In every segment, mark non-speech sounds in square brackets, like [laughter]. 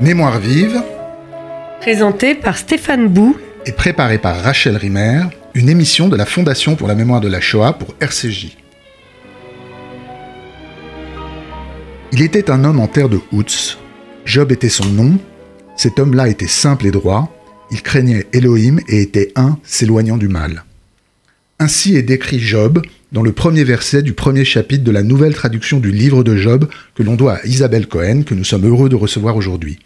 Mémoire vive, Présenté par Stéphane Bou et préparée par Rachel Rimer, une émission de la Fondation pour la mémoire de la Shoah pour RCJ. Il était un homme en terre de Hoots. Job était son nom. Cet homme-là était simple et droit. Il craignait Elohim et était un s'éloignant du mal. Ainsi est décrit Job dans le premier verset du premier chapitre de la nouvelle traduction du livre de Job que l'on doit à Isabelle Cohen, que nous sommes heureux de recevoir aujourd'hui.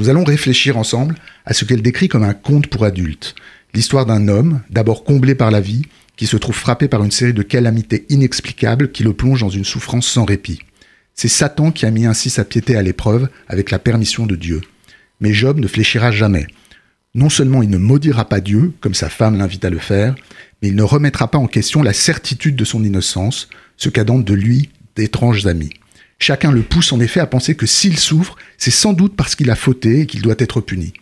Nous allons réfléchir ensemble à ce qu'elle décrit comme un conte pour adultes, l'histoire d'un homme, d'abord comblé par la vie, qui se trouve frappé par une série de calamités inexplicables qui le plongent dans une souffrance sans répit. C'est Satan qui a mis ainsi sa piété à l'épreuve avec la permission de Dieu. Mais Job ne fléchira jamais. Non seulement il ne maudira pas Dieu, comme sa femme l'invite à le faire, mais il ne remettra pas en question la certitude de son innocence, ce qu'attendent de lui d'étranges amis. Chacun le pousse en effet à penser que s'il souffre, c'est sans doute parce qu'il a fauté et qu'il doit être puni.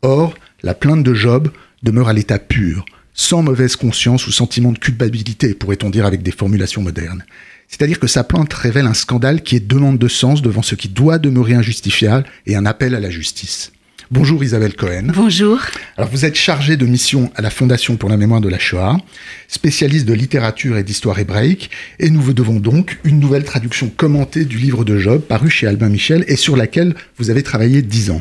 Or, la plainte de Job demeure à l'état pur, sans mauvaise conscience ou sentiment de culpabilité, pourrait-on dire avec des formulations modernes. C'est-à-dire que sa plainte révèle un scandale qui est demande de sens devant ce qui doit demeurer injustifiable et un appel à la justice. Bonjour Isabelle Cohen. Bonjour. Alors vous êtes chargée de mission à la Fondation pour la mémoire de la Shoah, spécialiste de littérature et d'histoire hébraïque, et nous vous devons donc une nouvelle traduction commentée du livre de Job paru chez Albin Michel et sur laquelle vous avez travaillé dix ans.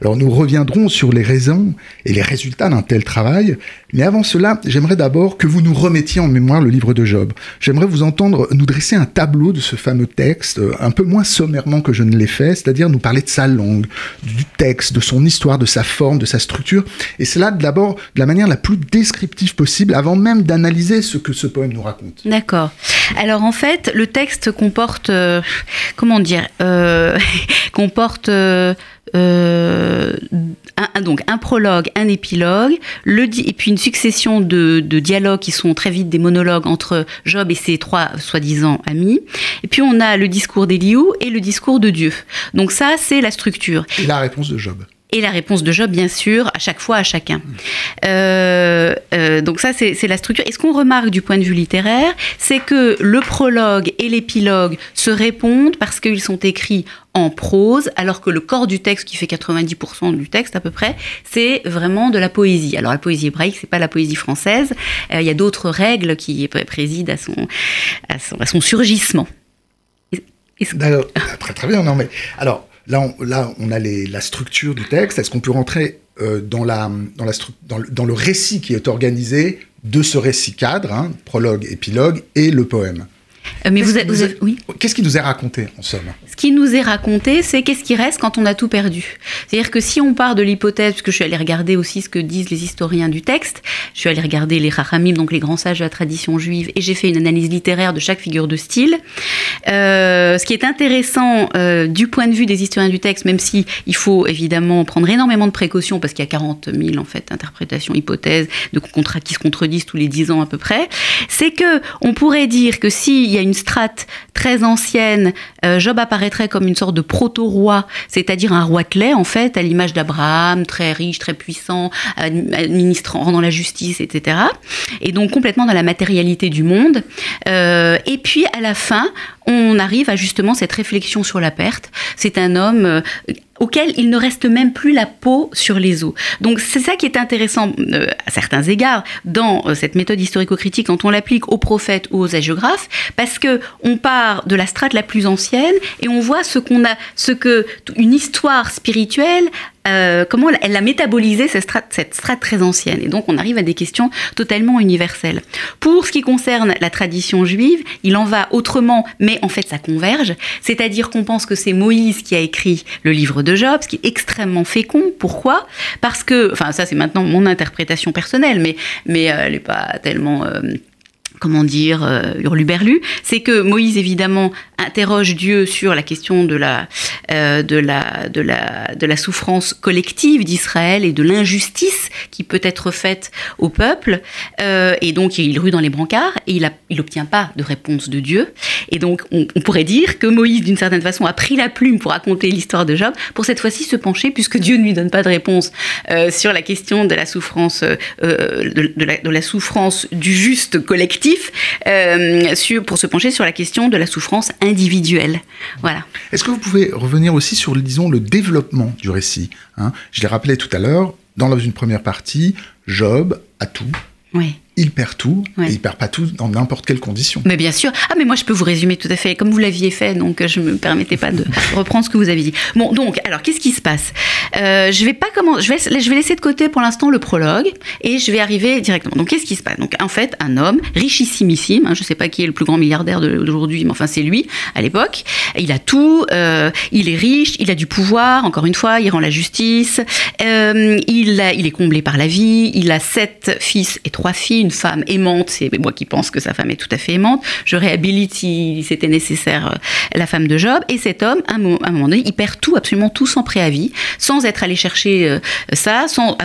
Alors nous reviendrons sur les raisons et les résultats d'un tel travail, mais avant cela, j'aimerais d'abord que vous nous remettiez en mémoire le livre de Job. J'aimerais vous entendre nous dresser un tableau de ce fameux texte, euh, un peu moins sommairement que je ne l'ai fait, c'est-à-dire nous parler de sa langue, du texte, de son histoire, de sa forme, de sa structure, et cela d'abord de la manière la plus descriptive possible, avant même d'analyser ce que ce poème nous raconte. D'accord. Alors en fait, le texte comporte, euh, comment dire, euh, [laughs] comporte euh, euh, un, donc un prologue, un épilogue, le, et puis une succession de, de, dialogues qui sont très vite des monologues entre Job et ses trois soi-disant amis. Et puis on a le discours d'Eliou et le discours de Dieu. Donc ça, c'est la structure. Et la réponse de Job et la réponse de Job, bien sûr, à chaque fois, à chacun. Euh, euh, donc ça, c'est la structure. Et ce qu'on remarque du point de vue littéraire, c'est que le prologue et l'épilogue se répondent parce qu'ils sont écrits en prose, alors que le corps du texte, qui fait 90% du texte à peu près, c'est vraiment de la poésie. Alors la poésie hébraïque, c'est pas la poésie française. Euh, il y a d'autres règles qui président à son, à son, à son surgissement. D'accord, très très bien. Non mais alors Là, on, a la structure du texte. Est-ce qu'on peut rentrer euh, dans, le, récit qui est organisé de ce récit cadre, hein, prologue, épilogue, et le poème? Mais vous, vous, vous oui. Qu'est-ce qui nous est raconté en somme Ce qui nous est raconté, c'est qu'est-ce qui reste quand on a tout perdu. C'est-à-dire que si on part de l'hypothèse, puisque je suis allée regarder aussi ce que disent les historiens du texte, je suis allée regarder les Rachamim, donc les grands sages de la tradition juive, et j'ai fait une analyse littéraire de chaque figure de style. Euh, ce qui est intéressant euh, du point de vue des historiens du texte, même si il faut évidemment prendre énormément de précautions, parce qu'il y a 40 000 en fait interprétations, hypothèses, de contrats qui se contredisent tous les 10 ans à peu près, c'est que on pourrait dire que s'il y a une strate très ancienne, euh, Job apparaîtrait comme une sorte de proto-roi, c'est-à-dire un roi clé, en fait, à l'image d'Abraham, très riche, très puissant, administrant, rendant la justice, etc. Et donc complètement dans la matérialité du monde. Euh, et puis à la fin, on arrive à justement cette réflexion sur la perte. C'est un homme euh, auquel il ne reste même plus la peau sur les os. Donc c'est ça qui est intéressant euh, à certains égards dans euh, cette méthode historico-critique quand on l'applique aux prophètes ou aux hagiographes, parce que on part de la strate la plus ancienne et on voit ce qu'on a, ce que une histoire spirituelle euh, comment elle a métabolisé cette strate, très ancienne. Et donc on arrive à des questions totalement universelles. Pour ce qui concerne la tradition juive, il en va autrement, mais en fait ça converge. C'est-à-dire qu'on pense que c'est Moïse qui a écrit le livre de Job, ce qui est extrêmement fécond. Pourquoi? Parce que, enfin ça c'est maintenant mon interprétation personnelle, mais, mais euh, elle n'est pas tellement... Euh, comment dire, euh, hurluberlu, c'est que Moïse évidemment interroge Dieu sur la question de la, euh, de la, de la, de la souffrance collective d'Israël et de l'injustice qui peut être faite au peuple, euh, et donc il rue dans les brancards et il n'obtient il pas de réponse de Dieu, et donc on, pourrait dire que Moïse d'une certaine façon a pris la plume pour raconter l'histoire de Job, pour cette fois-ci se pencher puisque Dieu ne lui donne pas de réponse sur la question de la souffrance, de la souffrance du juste collectif collectif euh, sur, pour se pencher sur la question de la souffrance individuelle. Voilà. Est-ce que vous pouvez revenir aussi sur, disons, le développement du récit hein? Je l'ai rappelé tout à l'heure, dans une première partie, Job a tout. Oui il perd tout, et il perd pas tout dans n'importe quelle condition. Mais bien sûr. Ah, mais moi, je peux vous résumer tout à fait, comme vous l'aviez fait, donc je me permettais pas de [laughs] reprendre ce que vous avez dit. Bon, donc, alors, qu'est-ce qui se passe? Euh, Je vais pas comment, je vais, je vais laisser de côté pour l'instant le prologue, et je vais arriver directement. Donc, qu'est-ce qui se passe? Donc, en fait, un homme richissimissime, hein, je sais pas qui est le plus grand milliardaire d'aujourd'hui, mais enfin, c'est lui à l'époque. Il a tout, euh, il est riche, il a du pouvoir. Encore une fois, il rend la justice. Euh, il a, il est comblé par la vie. Il a sept fils et trois filles femme aimante, c'est moi qui pense que sa femme est tout à fait aimante, je réhabilite si c'était nécessaire euh, la femme de Job, et cet homme, à un moment donné, il perd tout, absolument tout sans préavis, sans être allé chercher euh, ça, sans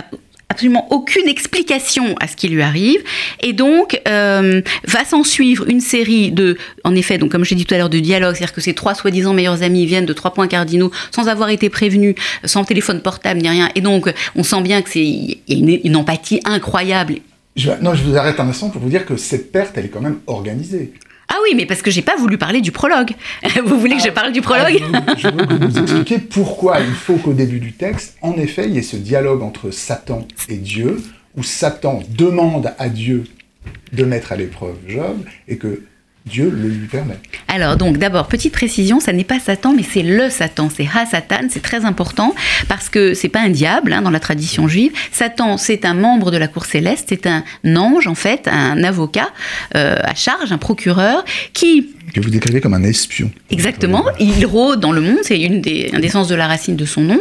absolument aucune explication à ce qui lui arrive et donc euh, va s'en suivre une série de en effet donc comme j'ai dit tout à l'heure de dialogue c'est-à-dire que ces trois soi-disant meilleurs amis viennent de trois points cardinaux sans avoir été prévenus sans téléphone portable ni rien et donc on sent bien que c'est y a une empathie incroyable non, je vous arrête un instant pour vous dire que cette perte, elle est quand même organisée. Ah oui, mais parce que j'ai pas voulu parler du prologue. [laughs] Vous voulez que je ah, parle du prologue ah, Je veux que vous expliquiez pourquoi il faut qu'au début du texte, en effet, il y ait ce dialogue entre Satan et Dieu, où Satan demande à Dieu de mettre à l'épreuve Job, et que Dieu le lui permet. Alors donc d'abord petite précision, ça n'est pas Satan mais c'est le Satan, c'est Ha-Satan, c'est très important parce que c'est pas un diable hein, dans la tradition juive. Satan c'est un membre de la cour céleste, c'est un ange en fait, un avocat euh, à charge, un procureur qui que vous décrivez comme un espion. Exactement, il rôde dans le monde, c'est une des, un des sens de la racine de son nom,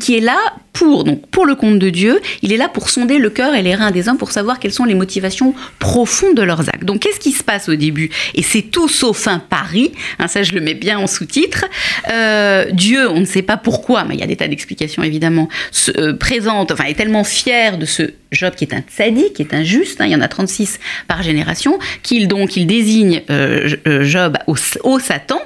qui est là pour, donc, pour le compte de Dieu, il est là pour sonder le cœur et les reins des hommes pour savoir quelles sont les motivations profondes de leurs actes. Donc qu'est-ce qui se passe au début? Et c'est tout sauf un pari, hein, ça je le mets bien en sous-titre. Euh, Dieu, on ne sait pas pourquoi, mais il y a des tas d'explications évidemment, se, euh, présente, enfin est tellement fier de ce Job qui est un tzaddik, qui est un juste, hein, il y en a 36 par génération, qu'il donc il désigne euh, Job au Satan,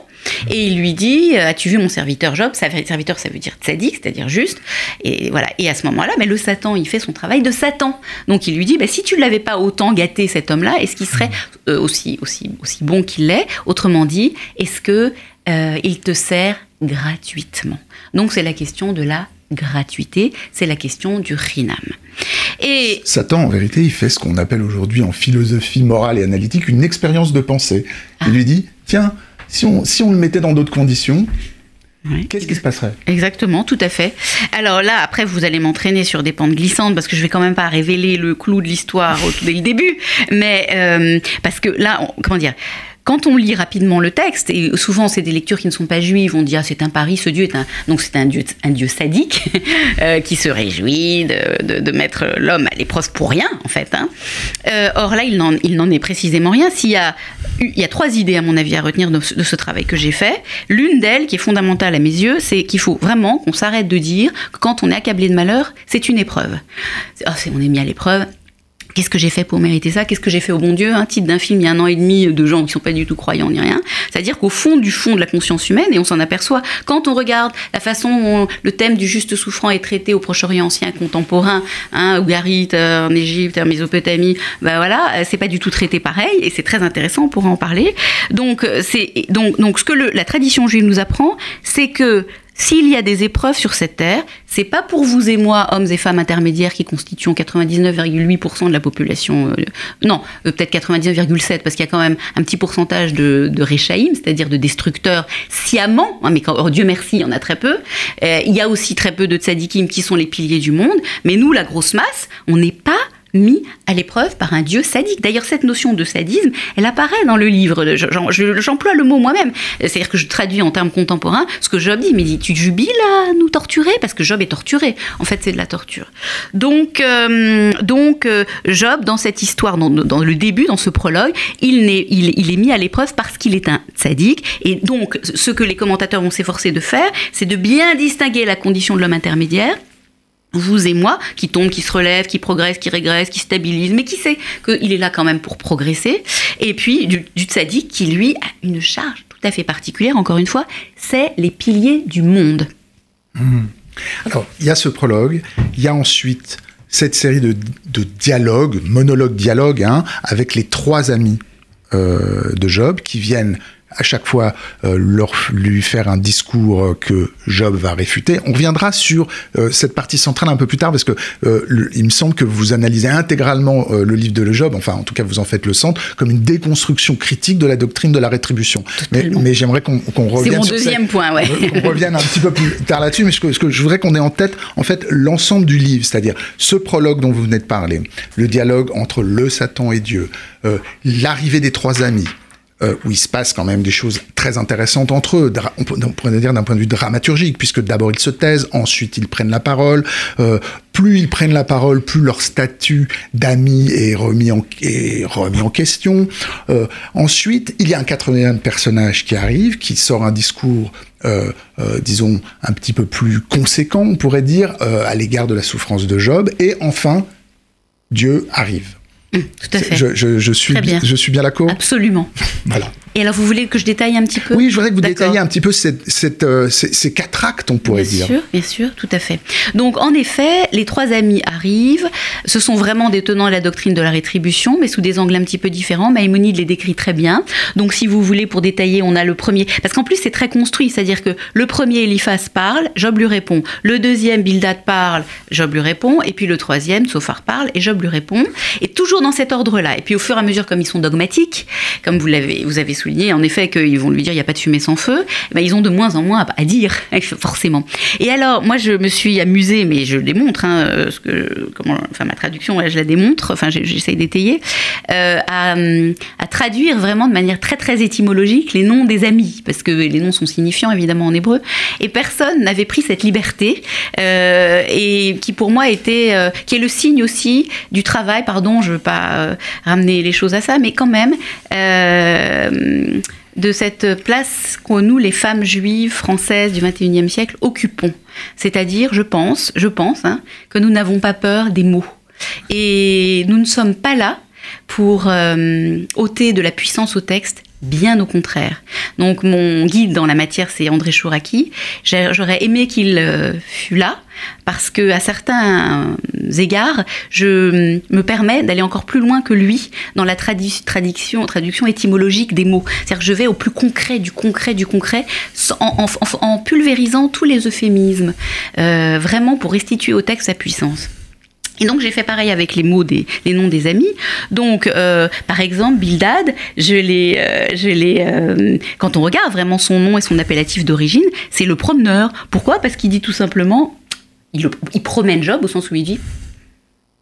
et il lui dit euh, As-tu vu mon serviteur Job? Serviteur, ça veut dire tzaddik, c'est-à-dire juste. Et voilà. Et à ce moment-là, mais le Satan, il fait son travail de Satan. Donc il lui dit bah, Si tu ne l'avais pas autant gâté, cet homme-là, est-ce qu'il serait euh, aussi, aussi, aussi bon qu'il l'est Autrement dit, est-ce que euh, il te sert gratuitement? Donc c'est la question de la gratuité, c'est la question du rinam. Et Satan, en vérité, il fait ce qu'on appelle aujourd'hui en philosophie morale et analytique une expérience de pensée. Il ah. lui dit Tiens, si on, si on le mettait dans d'autres conditions, Qu'est-ce qui se passerait? Exactement, tout à fait. Alors là, après, vous allez m'entraîner sur des pentes glissantes parce que je vais quand même pas révéler le clou de l'histoire dès le début, mais euh, parce que là, comment dire quand on lit rapidement le texte, et souvent c'est des lectures qui ne sont pas juives, on dit ah c'est un pari, ce dieu est un donc c'est un dieu un dieu sadique [laughs] euh, qui se réjouit de, de, mettre l'homme à l'épreuve pour rien en fait. Hein. Euh, or là il n'en il n'en est précisément rien. S'il y a il y a trois idées à mon avis à retenir de, ce travail que j'ai fait. L'une d'elles qui est fondamentale à mes yeux, c'est qu'il faut vraiment qu'on s'arrête de dire que quand on est accablé de malheur, c'est une épreuve. Oh, on est mis à l'épreuve, Qu'est-ce que j'ai fait pour mériter ça? Qu'est-ce que j'ai fait au bon Dieu? Un titre d'un film il y a un an et demi de gens qui sont pas du tout croyants ni rien. C'est-à-dire qu'au fond du fond de la conscience humaine, et on s'en aperçoit quand on regarde la façon dont le thème du juste souffrant est traité au Proche-Orient ancien contemporain, hein, Ougarit, euh, en Égypte, en Mésopotamie, ben voilà, euh, c'est pas du tout traité pareil et c'est très intéressant pour en parler. Donc euh, c'est donc donc ce que le, la tradition juive nous apprend, c'est que s'il y a des épreuves sur cette terre, c'est pas pour vous et moi, hommes et femmes intermédiaires, qui constituent 99,8% de la population. Euh, non, euh, peut-être 99,7 parce qu'il y a quand même un petit pourcentage de, de c'est-à-dire de destructeurs sciemment. Hein, mais quand, oh, Dieu merci, il y en a très peu. Euh, il y a aussi très peu de tzadikim qui sont les piliers du monde. Mais nous, la grosse masse, on n'est pas mis à l'épreuve par un dieu sadique. D'ailleurs, cette notion de sadisme, elle apparaît dans le livre. J'emploie le mot moi-même. C'est-à-dire que je traduis en termes contemporains ce que Job dit. Mais dit, tu jubiles à nous torturer? Parce que Job est torturé. En fait, c'est de la torture. Donc, euh, donc euh, Job, dans cette histoire, dans, le début, dans ce prologue, il, est, il est mis à l'épreuve parce qu'il est un sadique. Et donc, ce que les commentateurs vont s'efforcer de faire, c'est de bien distinguer la condition de l'homme intermédiaire vous et moi, qui tombe, qui se relève, qui progresse, qui régresse, qui stabilise, mais qui sait qu'il est là quand même pour progresser. Et puis du, du qui, lui, a une charge tout à fait particulière, encore une fois, c'est les piliers du monde. Hmm. Alors, il y a ce prologue, il y a ensuite cette série de, dialogues, monologues-dialogues, hein, avec les trois amis de Job qui viennent à chaque fois euh, leur, lui faire un discours euh, que Job va réfuter. On reviendra sur euh, cette partie centrale un peu plus tard parce que il me semble que vous analysez intégralement le livre de le Job, enfin en tout cas vous en faites le centre, comme une déconstruction critique de la doctrine de la rétribution. Mais, mais j'aimerais qu'on revienne. C'est mon deuxième point, ouais. [laughs] Revienne un petit peu plus tard là-dessus, mais ce que, ce que je voudrais qu'on ait en tête, en fait, l'ensemble du livre, c'est-à-dire ce prologue dont vous venez de parler, le dialogue entre le Satan et Dieu, l'arrivée des trois amis, euh, où il se passe quand même des choses très intéressantes entre eux, on, pourrait dire d'un point de vue dramaturgique, puisque d'abord ils se taisent, ensuite ils prennent la parole. Euh, plus ils prennent la parole, plus leur statut d'amis est remis en, est remis en question. Euh, ensuite, il y a un quatrième personnage qui arrive, qui sort un discours euh, euh, disons, un petit peu plus conséquent, on pourrait dire, euh, à l'égard de la souffrance de Job. Et enfin, Dieu arrive. Tout à fait. Je, je, je suis, Très bien. je suis bien d'accord? Absolument. Voilà. Et alors, vous voulez que je détaille un petit peu Oui, je voudrais que vous détailliez un petit peu cette, cette, euh, ces, ces quatre actes, on pourrait Bien dire. sûr, bien sûr, tout à fait. Donc, en effet, les trois amis arrivent. Ce sont vraiment des tenants de la doctrine de la rétribution, mais sous des angles un petit peu différents. Maïmonide les décrit très bien. Donc, si vous voulez, pour détailler, on a le premier. Parce qu'en plus, c'est très construit. C'est-à-dire que le premier, Eliphaz parle, Job lui répond. Le deuxième, Bildad parle, Job lui répond. Et puis le troisième, Sophar parle, et Job lui répond. Et toujours dans cet ordre-là. Et puis, au fur et à mesure, comme ils sont dogmatiques, comme vous l'avez, vous avez souligné, en effet, qu'ils vont lui dire il n'y a pas de fumée sans feu, eh ben, ils ont de moins en moins à, dire, [laughs] forcément. Et alors, moi, je me suis amusée, mais je démontre, hein, euh, ce que, comment, enfin, ma traduction, je la démontre, enfin, j'essaye d'étayer, euh, à, traduire vraiment de manière très, très étymologique les noms des amis, parce que les noms sont signifiants, évidemment, en hébreu, et personne n'avait pris cette liberté, euh, et qui, pour moi, était, qui est le signe aussi du travail, pardon, je ne veux pas ramener les choses à ça, mais quand même, de cette place que nous, les femmes juives françaises du 21e siècle, occupons. C'est-à-dire, je pense, je pense, hein, que nous n'avons pas peur des mots. Et nous ne sommes pas là pour euh, ôter de la puissance au texte, bien au contraire. Donc mon guide dans la matière, c'est André Chouraki. J'aurais aimé qu'il euh, fût là, parce que à certains égards, je me permets d'aller encore plus loin que lui dans la traduction, étymologique des mots. C'est-à-dire que je vais au plus concret du concret du concret, en pulvérisant tous les euphémismes, euh, vraiment pour restituer au texte sa puissance. Et donc j'ai fait pareil avec les mots des les noms des amis. Donc euh, par exemple Bildad, je l'ai euh, je l'ai euh, quand on regarde vraiment son nom et son appellatif d'origine, c'est le promeneur. Pourquoi? Parce qu'il dit tout simplement il, promène Job au sens où il dit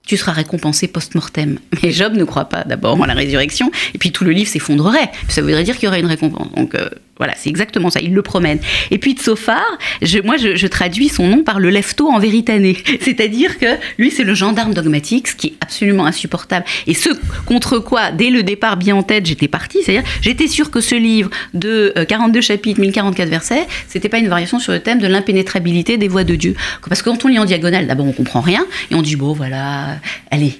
tu seras récompensé post-mortem. Mais Job ne croit pas d'abord en la résurrection, et puis tout le livre s'effondrerait. Ça voudrait dire qu'il y aurait une récompense. Donc voilà, c'est exactement ça, il le promène. Et puis Tsophar, je, moi je, traduis son nom par le lefto en véritané. [laughs] C'est-à-dire que lui c'est le gendarme dogmatique, ce qui est absolument insupportable. Et ce contre quoi, dès le départ bien en tête, j'étais partie, c'est-à-dire j'étais sûre que ce livre de euh, 42 chapitres, 1044 versets, c'était pas une variation sur le thème de l'impénétrabilité des voies de Dieu. Parce que quand on lit en diagonale, d'abord on comprend rien, et on dit bon voilà, allez,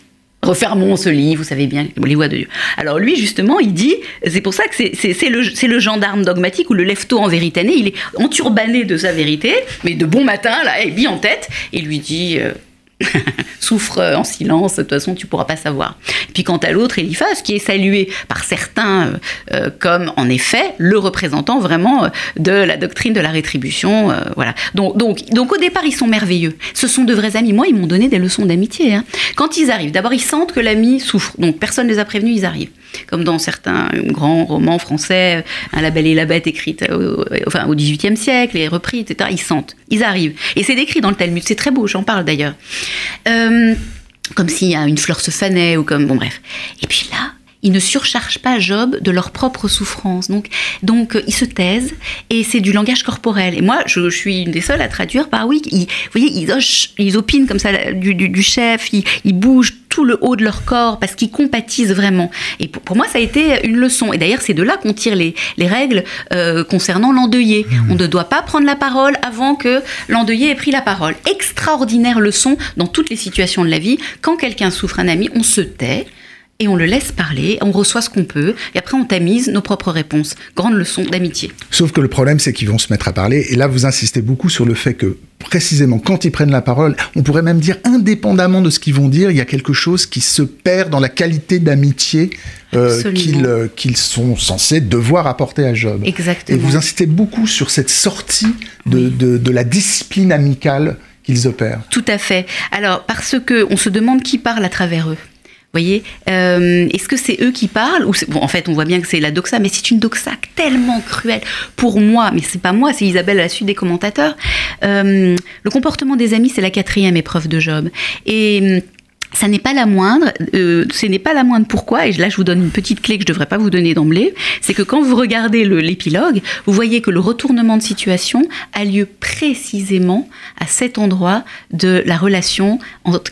refermons ce livre, vous savez bien, les voix de Dieu. Alors lui, justement, il dit, c'est pour ça que c'est- le, le gendarme dogmatique ou le lefto en véritané, il est enturbané de sa vérité, mais de bon matin, là, il vit en tête, et lui dit... euh, [laughs] souffre en silence, de toute façon tu pourras pas savoir. Puis quant à l'autre, Eliphaz, qui est salué par certains euh, euh, comme en effet le représentant vraiment euh, de la doctrine de la rétribution, voilà. Donc, donc, donc au départ ils sont merveilleux. Ce sont de vrais amis. Moi ils m'ont donné des leçons d'amitié. hein. Quand ils arrivent, d'abord ils sentent que l'ami souffre, donc personne ne les a prévenus, ils arrivent. Comme dans certains grands romans français, Un La Belle et la Bête écrite au, enfin, au XVIIIe siècle et repris, etc. Ils sentent, ils arrivent. Et c'est décrit dans le Talmud, c'est très beau, j'en parle d'ailleurs. Euh, comme a une fleur se fanait ou comme bon bref. Et puis là, ils ne surchargent pas Job de leur propre souffrance. Donc, donc euh, ils se taisent et c'est du langage corporel. Et moi, je, je suis une des seules à traduire par oui. Ils, vous voyez, ils, ils opinent comme ça du, du, du chef, ils, ils bougent tout le haut de leur corps parce qu'ils compatisent vraiment. Et pour, pour moi, ça a été une leçon. Et d'ailleurs, c'est de là qu'on tire les, les règles euh, concernant l'endeuillé. On ne doit pas prendre la parole avant que l'endeuillé ait pris la parole. Extraordinaire leçon dans toutes les situations de la vie. Quand quelqu'un souffre un ami, on se tait et on le laisse parler, on reçoit ce qu'on peut, et après on tamise nos propres réponses. Grande leçon d'amitié. Sauf que le problème, c'est qu'ils vont se mettre à parler, et là vous insistez beaucoup sur le fait que précisément quand ils prennent la parole, on pourrait même dire indépendamment de ce qu'ils vont dire, il y a quelque chose qui se perd dans la qualité d'amitié euh, qu'ils euh, qu'ils sont censés devoir apporter à Job. Exactement. Et vous insistez beaucoup sur cette sortie de, de, de la discipline amicale qu'ils opèrent. Tout à fait. Alors, parce que on se demande qui parle à travers eux euh, Est-ce que c'est eux qui parlent ou En fait, on voit bien que c'est la doxa, mais c'est une doxa tellement cruelle pour moi, mais c'est pas moi, c'est Isabelle à la suite des commentateurs. Euh, le comportement des amis, c'est la quatrième épreuve de Job. Et ça n'est pas la moindre. Euh, ce n'est pas la moindre. Pourquoi Et là, je vous donne une petite clé que je ne devrais pas vous donner d'emblée. C'est que quand vous regardez l'épilogue, vous voyez que le retournement de situation a lieu précisément à cet endroit de la relation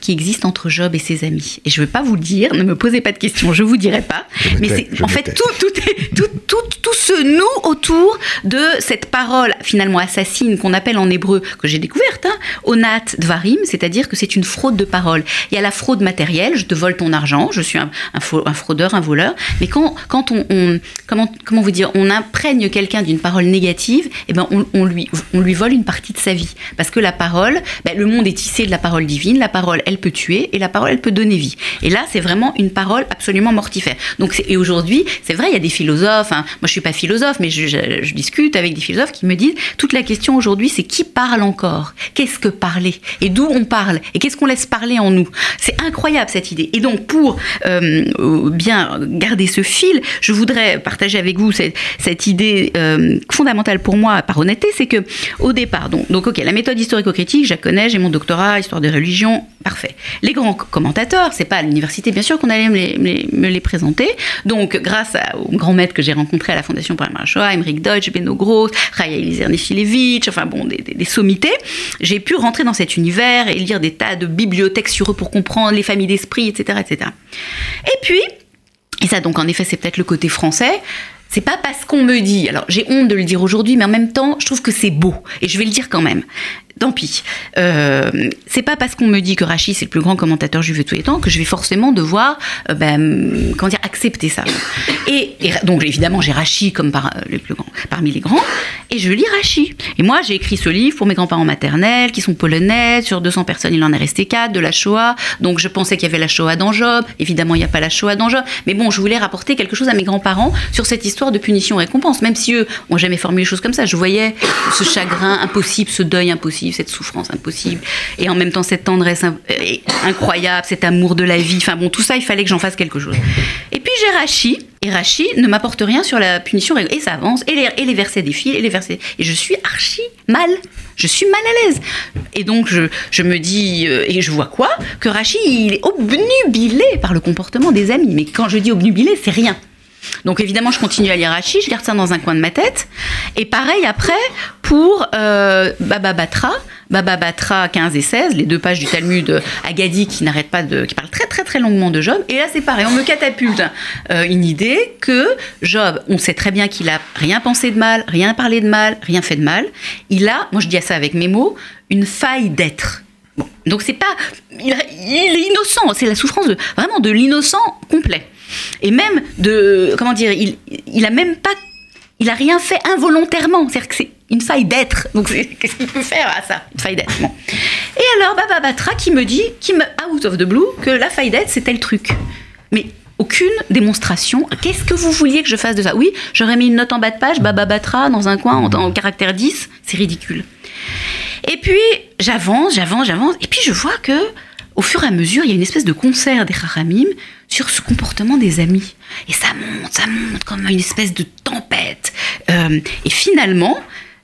qui existe entre Job et ses amis. Et je ne veux pas vous le dire. Ne me posez pas de questions. Je vous dirai pas. Mais c'est en fait tout, tout, tout, tout, tout se noue autour de cette parole finalement assassine qu'on appelle en hébreu que j'ai découverte, hein, onat dvarim, c'est-à-dire que c'est une fraude de parole. Il y a la fraude fraude matérielle, je te vole ton argent, je suis un, un, fraudeur, un voleur. Mais quand, quand on, comment, comment vous dire, on imprègne quelqu'un d'une parole négative, eh ben on, lui, on lui vole une partie de sa vie. Parce que la parole, ben, le monde est tissé de la parole divine, la parole, elle peut tuer, et la parole, elle peut donner vie. Et là, c'est vraiment une parole absolument mortifère. Donc, et aujourd'hui, c'est vrai, il y a des philosophes, hein. moi je suis pas philosophe, mais je, discute avec des philosophes qui me disent, toute la question aujourd'hui, c'est qui parle encore? Qu'est-ce que parler? Et d'où on parle? Et qu'est-ce qu'on laisse parler en nous? Incroyable cette idée. Et donc pour euh, bien garder ce fil, je voudrais partager avec vous cette, idée euh, fondamentale pour moi, par honnêteté, c'est que au départ, donc, ok, la méthode historico-critique, je la connais, j'ai mon doctorat, histoire des religions, parfait. Les grands commentateurs, c'est pas à l'université bien sûr qu'on allait me les, présenter. Donc grâce aux grands maîtres que j'ai rencontrés à la Fondation pour la Shoah, Emmerich Deutsch, Beno Gross, Raya Eliezer enfin bon, des sommités, j'ai pu rentrer dans cet univers et lire des tas de bibliothèques sur eux pour comprendre les familles d'esprit, etc., etc. Et puis, et ça donc en effet c'est peut-être le côté français, c'est pas parce qu'on me dit, alors j'ai honte de le dire aujourd'hui, mais en même temps, je trouve que c'est beau, et je vais le dire quand même tant pis. Euh, c'est pas parce qu'on me dit que Rachid c'est le plus grand commentateur juif de tous les temps que je vais forcément devoir, euh, ben, comment dire, accepter ça. Et, donc évidemment j'ai Rachid comme euh, parmi les grands, et je lis Rachid. Et moi j'ai écrit ce livre pour mes grands-parents maternels qui sont polonais. Sur 200 personnes il en est resté 4 de la Shoah. Donc je pensais qu'il y avait la Shoah dans Job. Évidemment il n'y a pas la Shoah dans Job. Mais bon je voulais rapporter quelque chose à mes grands-parents sur cette histoire de punition récompense. Même si eux ont jamais formulé les choses comme ça, je voyais ce chagrin impossible, ce deuil impossible cette souffrance impossible, et en même temps cette tendresse incroyable, cet amour de la vie. Enfin bon, tout ça, il fallait que j'en fasse quelque chose. Et puis j'ai Rachi, et Rachi ne m'apporte rien sur la punition, et ça avance, et les, et les versets défilent, et les versets. Et je suis archi mal. Je suis mal à l'aise. Et donc je, je me dis, euh, et je vois quoi? Que Rachi, il est obnubilé par le comportement des amis. Mais quand je dis obnubilé, c'est rien. Donc évidemment, je continue à lire Rachi, je garde ça dans un coin de ma tête. Et pareil après pour euh, Baba Batra, Baba Batra 15 et 16, les deux pages du Talmud Agadi qui n'arrête pas de, qui parle très très très longuement de Job. Et là c'est pareil, on me catapulte euh, une idée que Job, on sait très bien qu'il a rien pensé de mal, rien parlé de mal, rien fait de mal. Il a, moi je dis ça avec mes mots, une faille d'être. Bon, donc c'est pas, il, est innocent, c'est la souffrance vraiment de l'innocent complet. Et même de, comment dire, il, il a même pas, il a rien fait involontairement. C'est-à-dire que c'est une faille d'être. Donc qu'est-ce qu'il peut faire à ça? Une faille d'être. Et alors Baba Batra qui me dit, qui me out of the blue, que la faille d'être c'était le truc. Mais aucune démonstration. Qu'est-ce que vous vouliez que je fasse de ça? Oui, j'aurais mis une note en bas de page, Baba Batra, dans un coin, en, en caractère 10. C'est ridicule. Et puis, j'avance, j'avance, j'avance. Et puis, je vois que au fur et à mesure, il y a une espèce de concert des Chachamim sur ce comportement des amis. Et ça monte, ça monte comme une espèce de tempête. Euh, et finalement,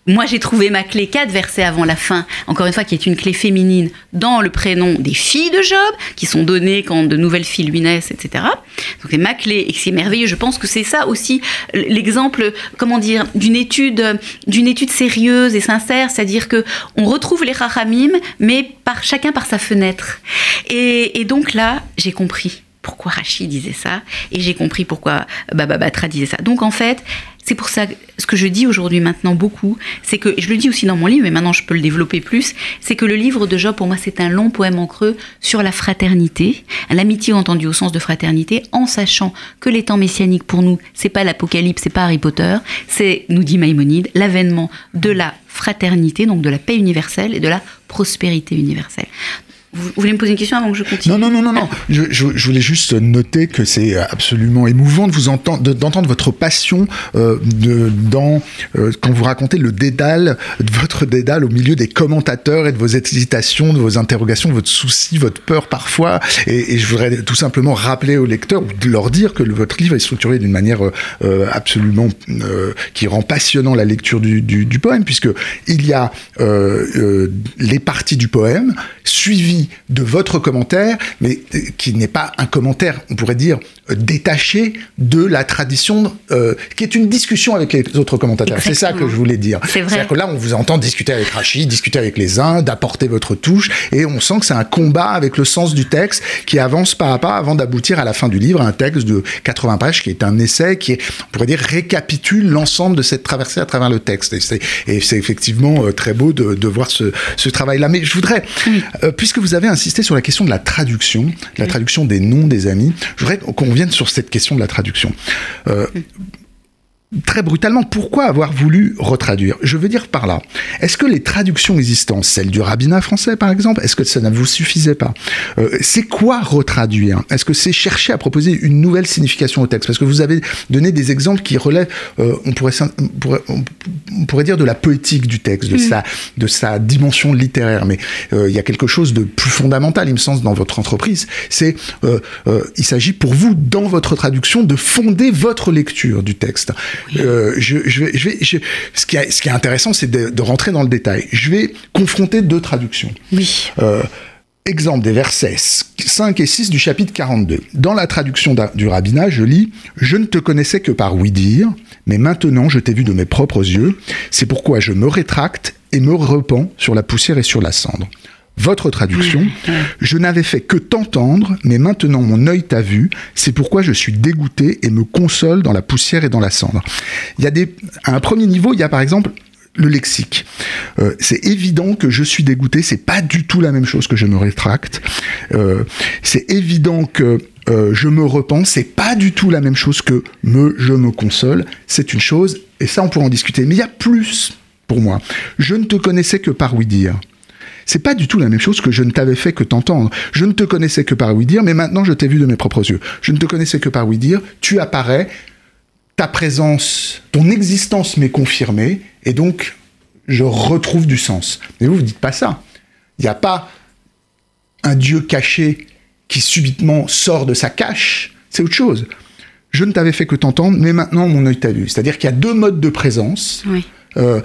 moi, j'ai trouvé ma clé quatre versets avant la fin, encore une fois, qui est une clé féminine dans le prénom des filles de Job, qui sont données quand de nouvelles filles lui naissent, etc. Donc, c'est ma clé et c'est merveilleux. Je pense que c'est ça aussi l'exemple, comment dire, d'une étude, d'une étude sérieuse et sincère, c'est-à-dire que on retrouve les rachamim, mais par chacun par sa fenêtre. Et donc là, j'ai compris pourquoi Rachid disait ça, et j'ai compris pourquoi Baba Batra disait ça. Donc en fait, c'est pour ça, ce que je dis aujourd'hui maintenant beaucoup, c'est que, je le dis aussi dans mon livre, mais maintenant je peux le développer plus, c'est que le livre de Job, pour moi, c'est un long poème en creux sur la fraternité, l'amitié entendue au sens de fraternité, en sachant que les temps messianiques pour nous, c'est pas l'Apocalypse, c'est pas Harry Potter, c'est, nous dit Maïmonide, l'avènement de la fraternité, donc de la paix universelle et de la prospérité universelle. Vous, voulez me poser une question avant que je continue Non, non, non, non, non. Je, voulais juste noter que c'est absolument émouvant de vous entendre, d'entendre votre passion euh, de, dans euh, quand vous racontez le dédale, votre dédale au milieu des commentateurs et de vos hésitations, de vos interrogations, votre souci, votre peur parfois. Et, je voudrais tout simplement rappeler aux lecteurs, de leur dire que votre livre est structuré d'une manière euh, absolument euh, qui rend passionnant la lecture du, du, poème, puisque il y a euh, les parties du poème suivies de votre commentaire, mais euh, qui n'est pas un commentaire, on pourrait dire, euh, détaché de la tradition, euh, qui est une discussion avec les autres commentateurs. C'est ça que je voulais dire. C'est vrai. que là, on vous entend discuter avec Rachid, discuter avec les uns, d'apporter votre touche, et on sent que c'est un combat avec le sens du texte qui avance pas à pas avant d'aboutir à la fin du livre à un texte de 80 pages qui est un essai qui, est, on pourrait dire, récapitule l'ensemble de cette traversée à travers le texte. Et c'est effectivement très beau de, de voir ce, ce travail-là. Mais je voudrais, oui. euh, puisque vous avez insisté sur la question de la traduction, la traduction des noms des amis, je voudrais qu'on revienne sur cette question de la traduction. Euh, très brutalement, pourquoi avoir voulu retraduire? Je veux dire par là, est-ce que les traductions existantes, celles du rabbinat français par exemple, est-ce que ça ne vous suffisait pas? Euh, C'est quoi retraduire? Est-ce que c'est chercher à proposer une nouvelle signification au texte? Parce que vous avez donné des exemples qui relèvent, euh, on, pourrait, on, pourrait, on, pourrait, dire de la poétique du texte, de, mmh. sa, de sa dimension littéraire, mais euh, il y a quelque chose de plus fondamental, il me semble, dans votre entreprise, c'est, euh, il s'agit pour vous, dans votre traduction, de fonder votre lecture du texte. Euh, je, je, vais, je vais, je, ce, qui est, ce qui est intéressant, c'est de, de, rentrer dans le détail. Je vais confronter deux traductions. Oui. Euh, exemple des versets 5 et 6 du chapitre 42. Dans la traduction du rabbinat, je lis Je ne te connaissais que par oui-dire, mais maintenant je t'ai vu de mes propres yeux. C'est pourquoi je me rétracte et me repens sur la poussière et sur la cendre votre traduction. Je n'avais fait que t'entendre, mais maintenant mon œil t'a vu. C'est pourquoi je suis dégoûté et me console dans la poussière et dans la cendre. Il y a des, à un premier niveau, il y a par exemple le lexique. Euh, c'est évident que je suis dégoûté, c'est pas du tout la même chose que je me rétracte. Euh, c'est évident que euh, je me repens, c'est pas du tout la même chose que me, je me console. C'est une chose, et ça on pourra en discuter. Mais il y a plus pour moi. Je ne te connaissais que par oui dire. C'est pas du tout la même chose que je ne t'avais fait que t'entendre. Je ne te connaissais que par oui dire, mais maintenant je t'ai vu de mes propres yeux. Je ne te connaissais que par oui dire, tu apparais, ta présence, ton existence m'est confirmée, et donc je retrouve du sens. Mais vous, vous dites pas ça. Il n'y a pas un Dieu caché qui subitement sort de sa cache, c'est autre chose. Je ne t'avais fait que t'entendre, mais maintenant mon œil t'a vu. C'est-à-dire qu'il y a deux modes de présence. Oui. Euh,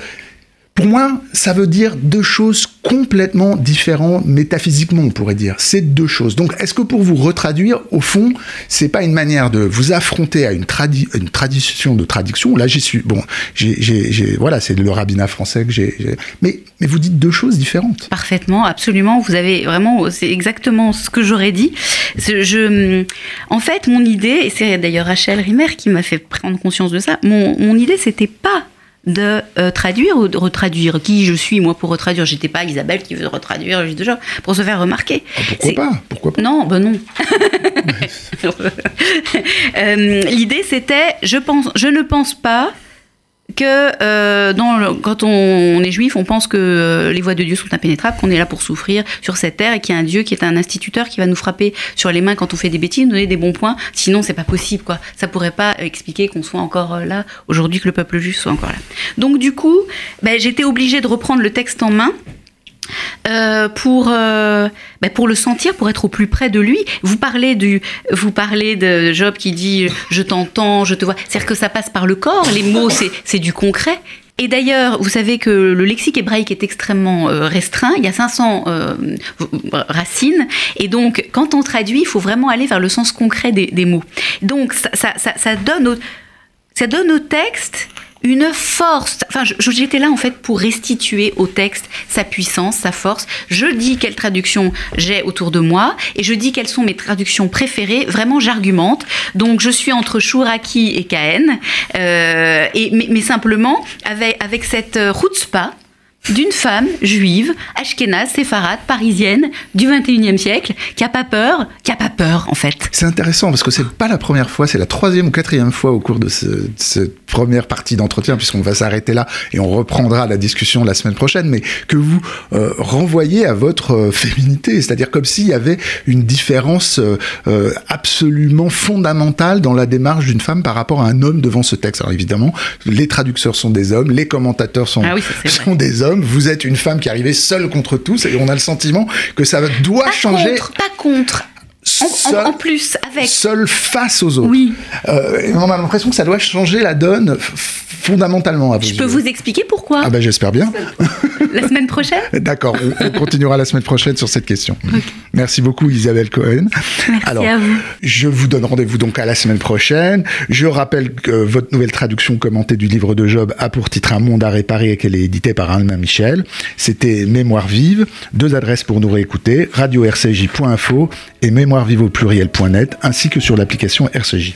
pour moi, ça veut dire deux choses complètement différentes métaphysiquement, on pourrait dire. C'est deux choses. Donc, est-ce que pour vous retraduire, au fond, c'est pas une manière de vous affronter à une, tradi une tradition de traduction? Là, j'y suis. Bon, voilà, c'est le rabbinat français que j'ai. Mais, mais vous dites deux choses différentes. Parfaitement, absolument. Vous avez vraiment, c'est exactement ce que j'aurais dit. Je, en fait, mon idée, et c'est d'ailleurs Rachel Rimer qui m'a fait prendre conscience de ça. Mon, mon idée, c'était pas de euh, traduire ou de retraduire? Qui je suis, moi, pour retraduire? J'étais pas Isabelle qui veut retraduire juste déjà, pour se faire remarquer. Ah, pourquoi pas? Pourquoi pas? Non, ben non. [laughs] euh, L'idée, c'était, je, pense, je ne pense pas que euh, dans le, quand on, est juif, on pense que euh, les voies de Dieu sont impénétrables, qu'on est là pour souffrir sur cette terre et qu'il y a un Dieu qui est un instituteur qui va nous frapper sur les mains quand on fait des bêtises, nous donner des bons points. Sinon, c'est pas possible, quoi. Ça pourrait pas expliquer qu'on soit encore euh, là aujourd'hui, que le peuple juif soit encore là. Donc, du coup, ben, j'étais obligée de reprendre le texte en main euh, pour, euh, ben pour le sentir, pour être au plus près de lui. Vous parlez, du, vous parlez de Job qui dit Je t'entends, je te vois. C'est-à-dire que ça passe par le corps, les mots, c'est du concret. Et d'ailleurs, vous savez que le lexique hébraïque est extrêmement euh, restreint. Il y a 500 euh, racines. Et donc, quand on traduit, il faut vraiment aller vers le sens concret des, mots. Donc, ça, ça, donne ça donne au texte une force. Enfin, j'étais là en fait pour restituer au texte sa puissance, sa force. Je dis quelle traduction j'ai autour de moi et je dis quelles sont mes traductions préférées. Vraiment, j'argumente. Donc, je suis entre Chouraki et Cahen, euh, mais, simplement avec avec cette pas d'une femme juive, ashkénaze, séfarade, parisienne, du 21e siècle, qui a pas peur, qui a pas peur en fait. C'est intéressant parce que c'est pas la première fois, c'est la troisième ou quatrième fois au cours de cette première partie d'entretien, puisqu'on va s'arrêter là et on reprendra la discussion la semaine prochaine, mais que vous euh, renvoyez à votre euh, féminité, c'est-à-dire comme s'il y avait une différence euh, absolument fondamentale dans la démarche d'une femme par rapport à un homme devant ce texte. Alors évidemment, les traducteurs sont des hommes, les commentateurs sont, ah sont des hommes vous êtes une femme qui arrivait seule contre tous, et on a le sentiment que ça doit pas changer. Contre, pas contre. En, plus, avec. Seul face aux autres. Oui. Euh, on a l'impression que ça doit changer la donne fondamentalement. À Je peux vous expliquer pourquoi Ah ben j'espère bien. La semaine prochaine [laughs] D'accord, on, continuera la semaine prochaine sur cette question. Merci beaucoup Isabelle Cohen. Merci Alors, à vous. Je vous donne rendez-vous donc à la semaine prochaine. Je rappelle que votre nouvelle traduction commentée du livre de Job a pour titre Un monde à réparer et qu'elle est éditée par Anne Michel. C'était Mémoire vive. Deux adresses pour nous réécouter radio-rcj.info et mémoirevive au pluriel.net ainsi que sur l'application RCJ.